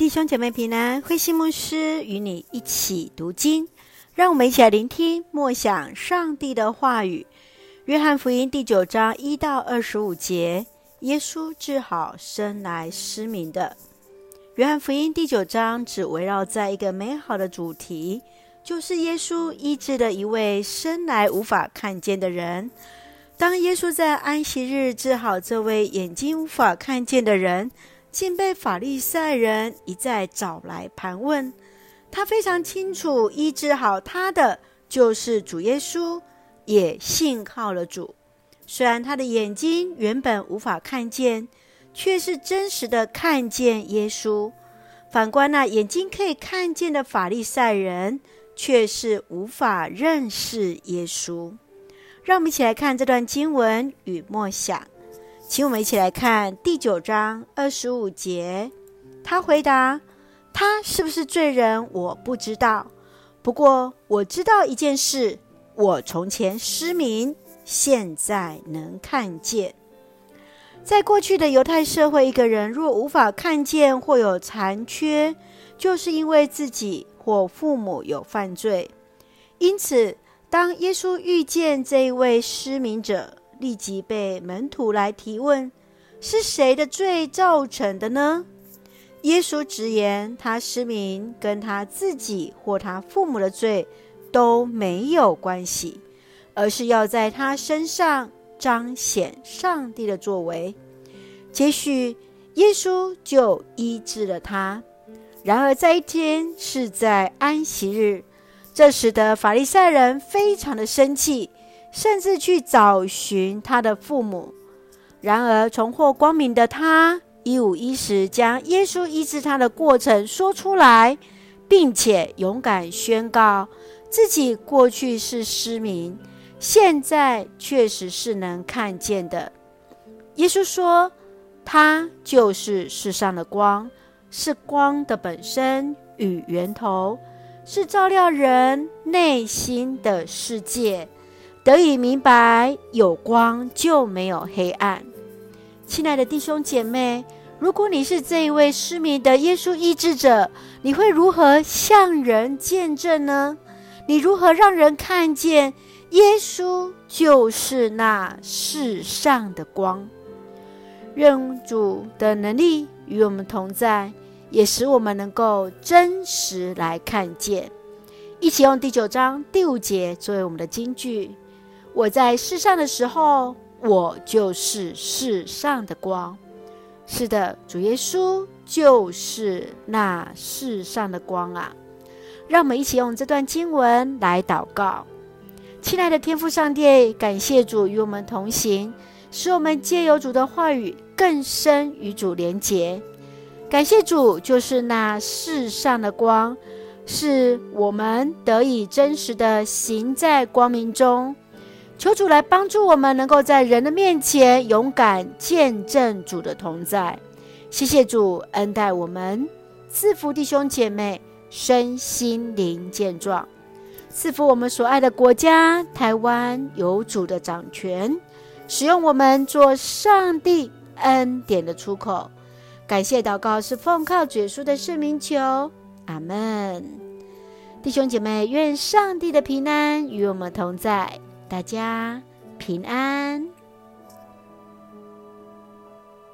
弟兄姐妹平安，慧馨牧师与你一起读经，让我们一起来聆听默想上帝的话语。约翰福音第九章一到二十五节，耶稣治好生来失明的。约翰福音第九章只围绕在一个美好的主题，就是耶稣医治了一位生来无法看见的人。当耶稣在安息日治好这位眼睛无法看见的人，竟被法利赛人一再找来盘问，他非常清楚，医治好他的就是主耶稣，也信靠了主。虽然他的眼睛原本无法看见，却是真实的看见耶稣。反观那眼睛可以看见的法利赛人，却是无法认识耶稣。让我们一起来看这段经文与默想。请我们一起来看第九章二十五节。他回答：“他是不是罪人，我不知道。不过我知道一件事：我从前失明，现在能看见。”在过去的犹太社会，一个人若无法看见或有残缺，就是因为自己或父母有犯罪。因此，当耶稣遇见这一位失明者，立即被门徒来提问：是谁的罪造成的呢？耶稣直言，他失明跟他自己或他父母的罪都没有关系，而是要在他身上彰显上帝的作为。接续，耶稣就医治了他。然而，这一天是在安息日，这使得法利赛人非常的生气。甚至去找寻他的父母。然而，重获光明的他一五一十将耶稣医治他的过程说出来，并且勇敢宣告自己过去是失明，现在确实是能看见的。耶稣说：“他就是世上的光，是光的本身与源头，是照亮人内心的世界。”得以明白，有光就没有黑暗。亲爱的弟兄姐妹，如果你是这一位失明的耶稣医治者，你会如何向人见证呢？你如何让人看见耶稣就是那世上的光？愿主的能力与我们同在，也使我们能够真实来看见。一起用第九章第五节作为我们的金句。我在世上的时候，我就是世上的光。是的，主耶稣就是那世上的光啊！让我们一起用这段经文来祷告。亲爱的天父上帝，感谢主与我们同行，使我们借由主的话语更深与主连结。感谢主，就是那世上的光，是我们得以真实的行在光明中。求主来帮助我们，能够在人的面前勇敢见证主的同在。谢谢主恩待我们，赐福弟兄姐妹身心灵健壮，赐福我们所爱的国家台湾有主的掌权，使用我们做上帝恩典的出口。感谢祷告是奉靠主耶稣的圣名求，阿门。弟兄姐妹，愿上帝的平安与我们同在。大家平安。